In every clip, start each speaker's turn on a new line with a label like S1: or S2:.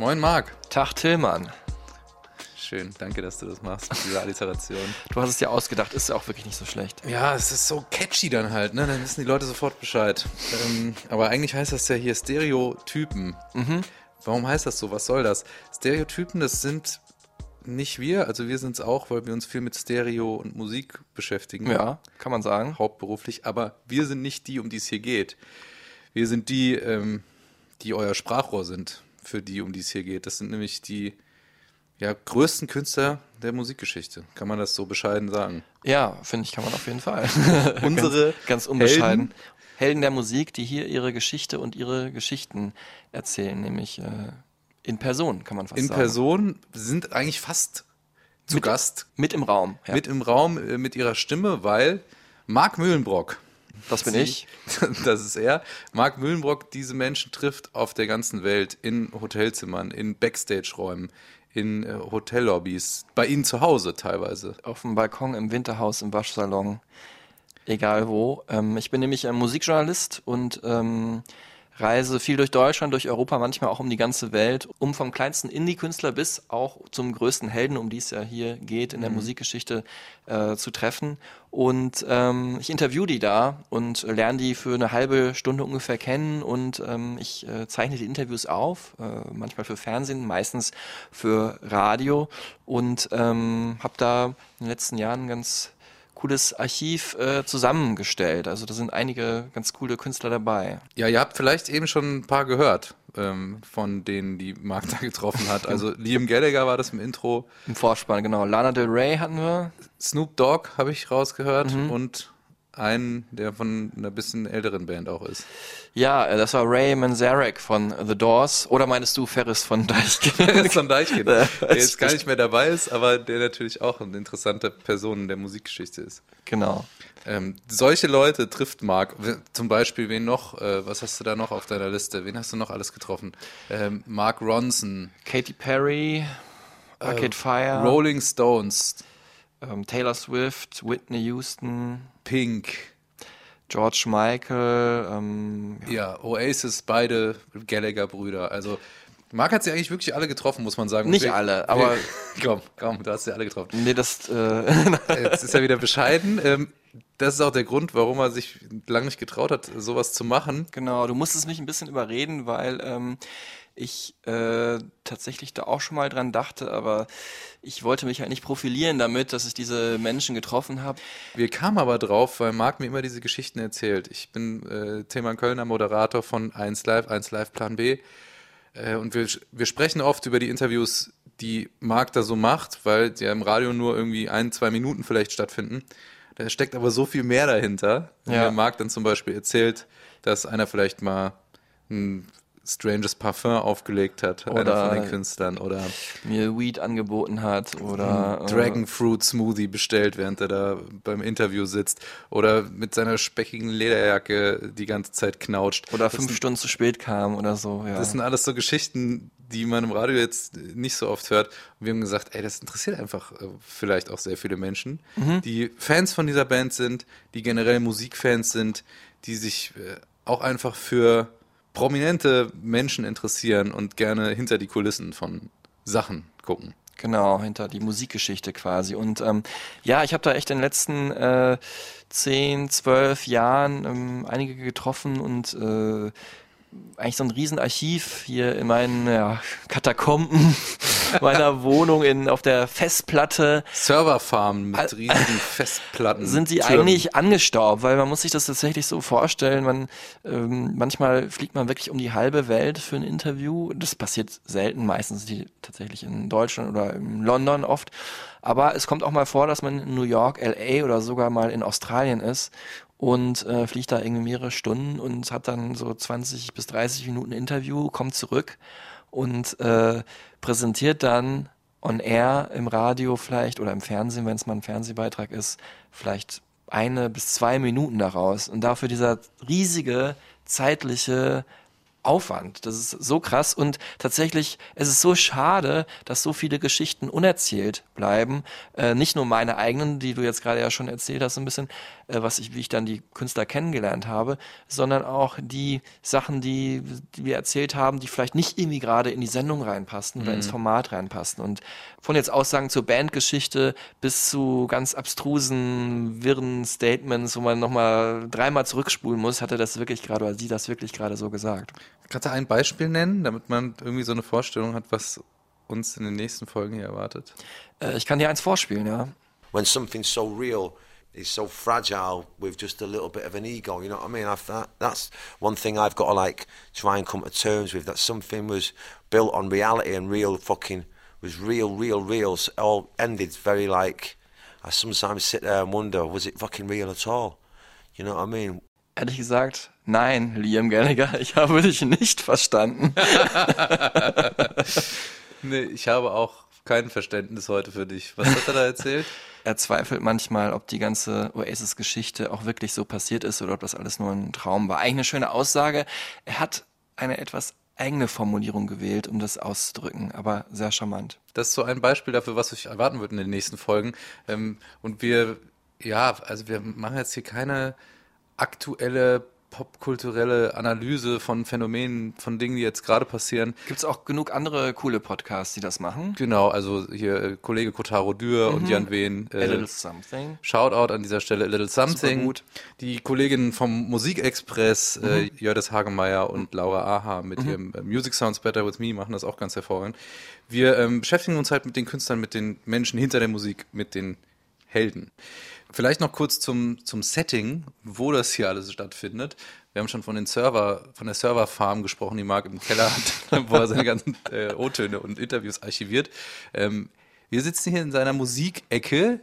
S1: Moin Marc.
S2: Tag Tillmann.
S1: Schön, danke, dass du das machst, mit dieser Alliteration.
S2: Du hast es dir ausgedacht, ist ja auch wirklich nicht so schlecht.
S1: Ja, es ist so catchy dann halt, ne? Dann wissen die Leute sofort Bescheid. Ähm, aber eigentlich heißt das ja hier Stereotypen. Warum heißt das so? Was soll das? Stereotypen, das sind nicht wir, also wir sind es auch, weil wir uns viel mit Stereo und Musik beschäftigen.
S2: Ja, kann man sagen.
S1: Hauptberuflich, aber wir sind nicht die, um die es hier geht. Wir sind die, ähm, die euer Sprachrohr sind, für die, um die es hier geht. Das sind nämlich die ja, größten Künstler der Musikgeschichte. Kann man das so bescheiden sagen?
S2: Ja, finde ich, kann man auf jeden Fall.
S1: Unsere
S2: ganz, ganz unbescheiden.
S1: Helden?
S2: Helden der Musik, die hier ihre Geschichte und ihre Geschichten erzählen, nämlich äh, in Person, kann man fast
S1: In
S2: sagen.
S1: Person sind eigentlich fast zu
S2: Mit-
S1: Gast
S2: Mit im Raum. Ja.
S1: mit im Raum äh, mit ihrer Stimme, weil Marc Mühlenbrock,
S2: das bin
S1: Sie-
S2: ich.
S1: das ist er, Marc Mühlenbrock diese Menschen trifft auf der ganzen Welt, in Hotelzimmern, in Backstage-Räumen, in äh, Hotellobbys, bei ihnen zu Hause teilweise.
S2: Auf dem Balkon, im Winterhaus, im Waschsalon, egal wo. Ähm, ich bin nämlich ein Musikjournalist und ähm, reise viel durch Deutschland, durch Europa, manchmal auch um die ganze Welt, um vom kleinsten Indie-Künstler bis auch zum größten Helden, um die es ja hier geht, in der Musikgeschichte äh, zu treffen. Und ähm, ich interview die da und lerne die für eine halbe Stunde ungefähr kennen und ähm, ich äh, zeichne die Interviews auf, äh, manchmal für Fernsehen, meistens für Radio und ähm, habe da in den letzten Jahren ganz cooles Archiv äh, zusammengestellt. Also da sind einige ganz coole Künstler dabei.
S1: Ja, ihr habt vielleicht eben schon ein paar gehört ähm, von denen, die Marc da getroffen hat. Also Liam Gallagher war das im Intro,
S2: Im Vorspann, genau. Lana Del Rey hatten wir.
S1: Snoop Dogg habe ich rausgehört
S2: Mhm.
S1: und einen, der von einer bisschen älteren Band auch ist.
S2: Ja, äh, das war Ray Manzarek von The Doors. Oder meinst du Ferris von Deichkind?
S1: von Deichkind, der jetzt gar nicht mehr dabei ist, aber der natürlich auch eine interessante Person in der Musikgeschichte ist.
S2: genau.
S1: Ähm, solche Leute trifft Marc. Zum Beispiel, wen noch? Äh, was hast du da noch auf deiner Liste? Wen hast du noch alles getroffen? Ähm, Mark Ronson,
S2: Katy Perry, Arcade Fire,
S1: Rolling Stones,
S2: ähm, Taylor Swift, Whitney Houston,
S1: Pink,
S2: George Michael, ähm,
S1: ja, Oasis, beide Gallagher-Brüder. Also, Marc hat sie eigentlich wirklich alle getroffen, muss man sagen.
S2: Nicht
S1: Wir-
S2: alle, aber-
S1: wir- komm, komm, du hast sie alle getroffen.
S2: nee, das, äh,
S1: Jetzt ist er wieder bescheiden. Ähm, das ist auch der Grund, warum er sich lange nicht getraut hat, sowas zu machen.
S2: Genau, du musstest mich ein bisschen überreden, weil ähm, ich äh, tatsächlich da auch schon mal dran dachte, aber ich wollte mich halt nicht profilieren damit, dass ich diese Menschen getroffen habe.
S1: Wir kamen aber drauf, weil Marc mir immer diese Geschichten erzählt. Ich bin äh, Tilman Kölner, Moderator von 1 Live, 1 Live Plan B. Äh, und wir, wir sprechen oft über die Interviews, die Marc da so macht, weil die ja im Radio nur irgendwie ein, zwei Minuten vielleicht stattfinden. Da steckt aber so viel mehr dahinter. Wenn
S2: Ja.
S1: mir Marc dann zum Beispiel erzählt, dass einer vielleicht mal ein stranges Parfum aufgelegt hat, einer
S2: Oder-
S1: von den Künstlern, oder
S2: mir Weed angeboten hat oder äh,
S1: Dragon Fruit Smoothie bestellt, während er da beim Interview sitzt. Oder mit seiner speckigen Lederjacke die ganze Zeit knautscht.
S2: oder
S1: das
S2: fünf
S1: sind,
S2: Stunden zu spät kam oder so. Ja.
S1: Das sind alles so Geschichten, die man im Radio jetzt nicht so oft hört. Und wir haben gesagt, ey, das interessiert einfach äh, vielleicht auch sehr viele Menschen,
S2: Mhm.
S1: die Fans von dieser Band sind, die generell Musikfans sind, die sich äh, auch einfach für prominente Menschen interessieren und gerne hinter die Kulissen von Sachen gucken.
S2: Genau, hinter die Musikgeschichte quasi. Und ähm, ja, ich habe da echt in den letzten äh, zehn, zwölf Jahren ähm, einige getroffen und äh, eigentlich so ein Riesenarchiv hier in meinen ja, Katakomben meiner Wohnung in, auf der Festplatte.
S1: Serverfarmen mit riesigen Festplatten.
S2: sind sie eigentlich angestaubt, weil man muss sich das tatsächlich so vorstellen, man ähm, manchmal fliegt man wirklich um die halbe Welt für ein Interview. Das passiert selten, meistens die tatsächlich in Deutschland oder in London oft. Aber es kommt auch mal vor, dass man in New York, LA oder sogar mal in Australien ist und äh, fliegt da irgendwie mehrere Stunden und hat dann so 20 bis 30 Minuten Interview, kommt zurück und äh, präsentiert dann on air im Radio vielleicht oder im Fernsehen, wenn es mal ein Fernsehbeitrag ist, vielleicht eine bis zwei Minuten daraus. Und dafür dieser riesige zeitliche Aufwand. Das ist so krass und tatsächlich es ist so schade, dass so viele Geschichten unerzählt bleiben. Äh, nicht nur meine eigenen, die du jetzt gerade ja schon erzählt hast, ein bisschen, äh, was ich, wie ich dann die Künstler kennengelernt habe, sondern auch die Sachen, die, die wir erzählt haben, die vielleicht nicht irgendwie gerade in die Sendung reinpassen oder ins Format reinpassen. Und von jetzt Aussagen zur Bandgeschichte bis zu ganz abstrusen, wirren Statements, wo man nochmal dreimal zurückspulen muss, hat er das wirklich gerade, oder sie das wirklich gerade so gesagt.
S1: Kannst du ein Beispiel nennen, damit man irgendwie so eine Vorstellung hat, was uns in den nächsten Folgen hier erwartet?
S2: Äh, ich kann dir eins vorspielen, ja.
S3: When something's so real, it's so fragile with just a little bit of an ego. You know what I mean? I've, that, that's one thing I've got to like try and come to terms with. That something was built on reality and real fucking was real, real, real. So it all ended very like. I sometimes sit there and wonder, was it fucking real at all? You know what I mean?
S2: Ehrlich gesagt, nein, Liam Gallagher, ich habe dich nicht verstanden.
S1: Nee, ich habe auch kein Verständnis heute für dich. Was hat er da erzählt?
S2: Er zweifelt manchmal, ob die ganze Oasis-Geschichte auch wirklich so passiert ist oder ob das alles nur ein Traum war. Eigentlich eine schöne Aussage. Er hat eine etwas eigene Formulierung gewählt, um das auszudrücken, aber sehr charmant.
S1: Das ist so ein Beispiel dafür, was ich erwarten würde in den nächsten Folgen. Ähm, und wir, ja, also wir machen jetzt hier keine aktuelle popkulturelle Analyse von Phänomenen, von Dingen, die jetzt gerade passieren.
S2: Gibt's auch genug andere coole Podcasts, die das machen?
S1: Genau, also hier äh, Kollege Kotaro Dürr und Jan Wehn.
S2: A
S1: Äh,
S2: Little Something.
S1: Shoutout an dieser Stelle, A Little Something.
S2: gut.
S1: Die Kollegin vom Musikexpress, äh, Jördis Hagemeyer und Laura Aha mit ihrem äh, Music Sounds Better With Me machen das auch ganz hervorragend. Wir ähm, beschäftigen uns halt mit den Künstlern, mit den Menschen hinter der Musik, mit den Helden. Vielleicht noch kurz zum, zum Setting, wo das hier alles stattfindet. Wir haben schon von den Server, von der Serverfarm gesprochen, die Marc im Keller hat, wo er seine ganzen äh, O-Töne und Interviews archiviert. Ähm, wir sitzen hier in seiner Musikecke,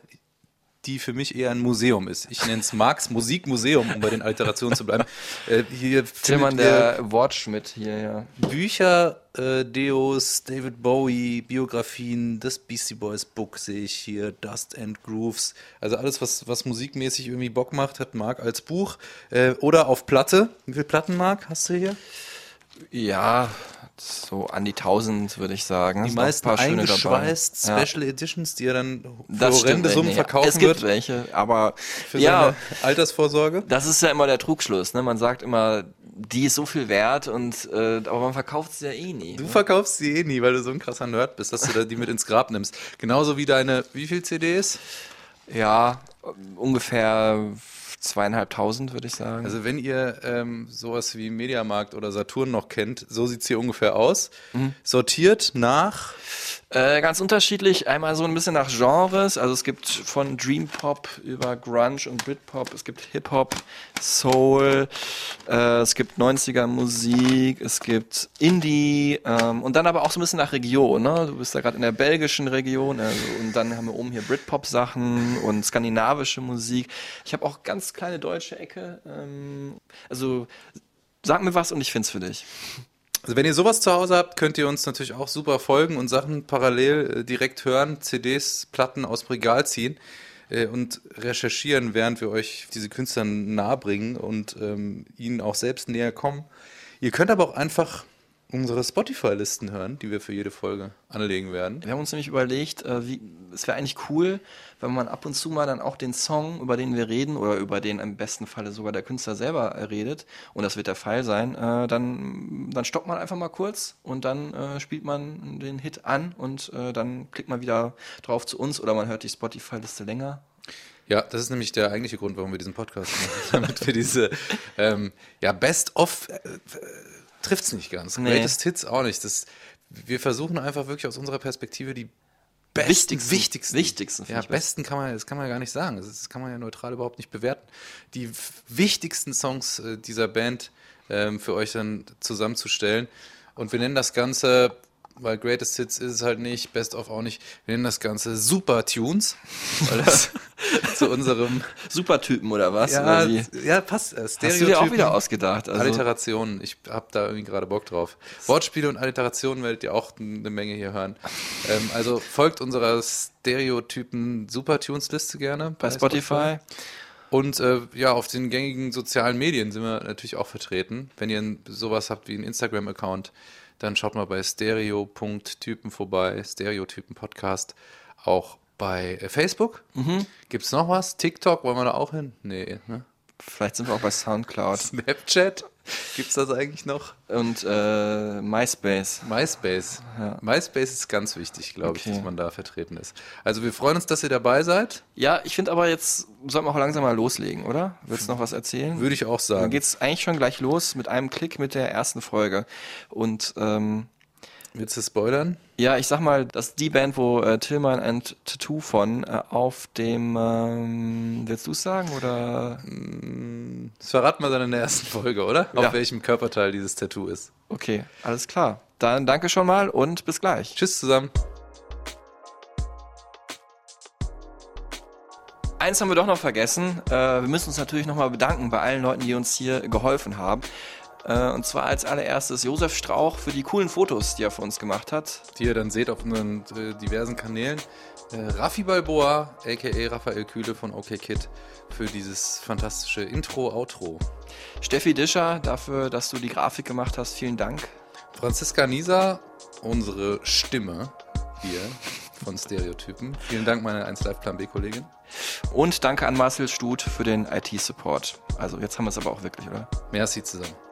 S1: die für mich eher ein Museum ist. Ich nenne es Marx Musikmuseum, um bei den Alterationen zu bleiben. Äh, hier
S2: Tillmann, der Wortschmidt hier, ja.
S1: Bücher, äh, Deos, David Bowie, Biografien, das Beastie Boys Book sehe ich hier, Dust and Grooves. Also alles, was, was musikmäßig irgendwie Bock macht, hat Marc als Buch. Äh, oder auf Platte. Wie viele Platten, Marc, hast du hier?
S2: Ja, so an die 1000 würde ich sagen.
S1: Die meisten
S2: paar schöne dabei.
S1: eingeschweißt,
S2: Ja.
S1: Special Editions, die er dann für horrende Summen verkaufen
S2: Es gibt
S1: wird
S2: welche, aber
S1: für
S2: ja,
S1: seine Altersvorsorge.
S2: das ist ja immer der Trugschluss. Ne? Man sagt immer, die ist so viel wert, und äh, aber man verkauft sie ja eh nie.
S1: Du verkaufst sie eh nie, weil du so ein krasser Nerd bist, dass du da die mit ins Grab nimmst. Genauso wie deine, wie viel CDs?
S2: Ja, ungefähr zweieinhalbtausend, würde ich sagen.
S1: Also wenn ihr ähm, sowas wie Mediamarkt oder Saturn noch kennt, so sieht's hier ungefähr aus. Sortiert nach
S2: Äh, ganz unterschiedlich. Einmal so ein bisschen nach Genres. Also es gibt von Dream Pop über Grunge und Britpop. Es gibt Hip Hop, Soul. Äh, es gibt 90er Musik. Es gibt Indie. Ähm, und dann aber auch so ein bisschen nach Region. Ne? Du bist da gerade in der belgischen Region. Also, und dann haben wir oben hier Britpop Sachen und skandinavische Musik. Ich habe auch ganz kleine deutsche Ecke. Ähm, also sag mir was und ich find's für dich.
S1: Also wenn ihr sowas zu Hause habt, könnt ihr uns natürlich auch super folgen und Sachen parallel äh, direkt hören, CDs, Platten aus dem Regal ziehen äh, und recherchieren, während wir euch diese Künstler nahebringen und ähm, ihnen auch selbst näher kommen. Ihr könnt aber auch einfach unsere Spotify-Listen hören, die wir für jede Folge anlegen werden.
S2: Wir haben uns nämlich überlegt, äh, wie, es wäre eigentlich cool, wenn man ab und zu mal dann auch den Song, über den wir reden, oder über den im besten Falle sogar der Künstler selber äh, redet, und das wird der Fall sein, äh, dann, dann stoppt man einfach mal kurz und dann spielt man den Hit an und dann klickt man wieder drauf zu uns oder man hört die Spotify-Liste länger.
S1: Ja, das ist nämlich der eigentliche Grund, warum wir diesen Podcast machen, damit wir diese ähm, ja Best äh, trifft's nicht ganz,
S2: Nee.
S1: Greatest Hits auch nicht. Das, wir versuchen einfach wirklich aus unserer Perspektive die besten,
S2: Wichtigsten-
S1: wichtigsten,
S2: wichtigsten,
S1: ja besten kann man, das kann man ja gar nicht sagen. Das, kann man ja neutral überhaupt nicht bewerten. Die wichtigsten Songs äh, dieser Band ähm, für euch dann zusammenzustellen und wir nennen das Ganze weil Greatest Hits ist es halt nicht, Best of auch nicht. Wir nennen das Ganze Super Tunes, weil das zu unserem
S2: Supertypen oder was?
S1: ja,
S2: oder
S1: ja passt. Äh,
S2: Hast du dir auch
S1: Stereotypen.
S2: wieder ausgedacht? Also,
S1: Alliterationen, ich habe da irgendwie gerade Bock drauf. Wortspiele und Alliterationen werdet ihr auch eine Menge hier hören. Ähm, also folgt unserer Stereotypen Supertunes-Liste gerne.
S2: bei Spotify.
S1: Und äh, ja, auf den gängigen sozialen Medien sind wir natürlich auch vertreten. Wenn ihr sowas habt wie einen Instagram-Account, dann schaut mal bei stereo.typen vorbei, Stereotypen-Podcast. Auch bei Facebook. Gibt's noch was? TikTok, wollen wir da auch hin? Nee, ne?
S2: Vielleicht sind wir auch bei Soundcloud.
S1: Snapchat? Gibt's das eigentlich noch?
S2: Und äh, MySpace.
S1: MySpace. MySpace ist ganz wichtig, glaube
S2: Okay.
S1: ich, dass man da vertreten ist. Also wir freuen uns, dass ihr dabei seid.
S2: Ja, ich finde aber jetzt sollten wir auch langsam mal loslegen, oder? Willst du noch was erzählen?
S1: Würde ich auch
S2: Dann
S1: sagen.
S2: geht's eigentlich schon gleich los mit einem Klick mit der ersten Folge. Und ähm,
S1: Willst du spoilern?
S2: ja, ich sag mal, das ist die Band, wo äh, Tillman and Tattoo von äh, auf dem, ähm, willst du sagen oder?
S1: Das verraten wir dann in der ersten Folge, oder?
S2: Ja.
S1: Auf welchem Körperteil dieses Tattoo ist.
S2: Okay, alles klar. Dann danke schon mal und bis gleich.
S1: Tschüss zusammen.
S2: Eins haben wir doch noch vergessen. Äh, wir müssen uns natürlich nochmal bedanken bei allen Leuten, die uns hier geholfen haben. Äh, und zwar als allererstes Josef Strauch für die coolen Fotos, die er für uns gemacht hat.
S1: Die ihr dann seht auf unseren äh, diversen Kanälen. Äh, Raffi Balboa, a.k.a. Raphael Kühle von OK Kid, für dieses fantastische Intro, Outro.
S2: Steffi Discher dafür, dass du die Grafik gemacht hast. Vielen Dank.
S1: Franziska Nieser, unsere Stimme hier von Stereotypen. Vielen Dank, meine 1 Live Plan B-Kollegin.
S2: Und danke an Marcel Stut für den IT-Support. Also jetzt haben wir es aber auch wirklich, oder?
S1: Merci zusammen.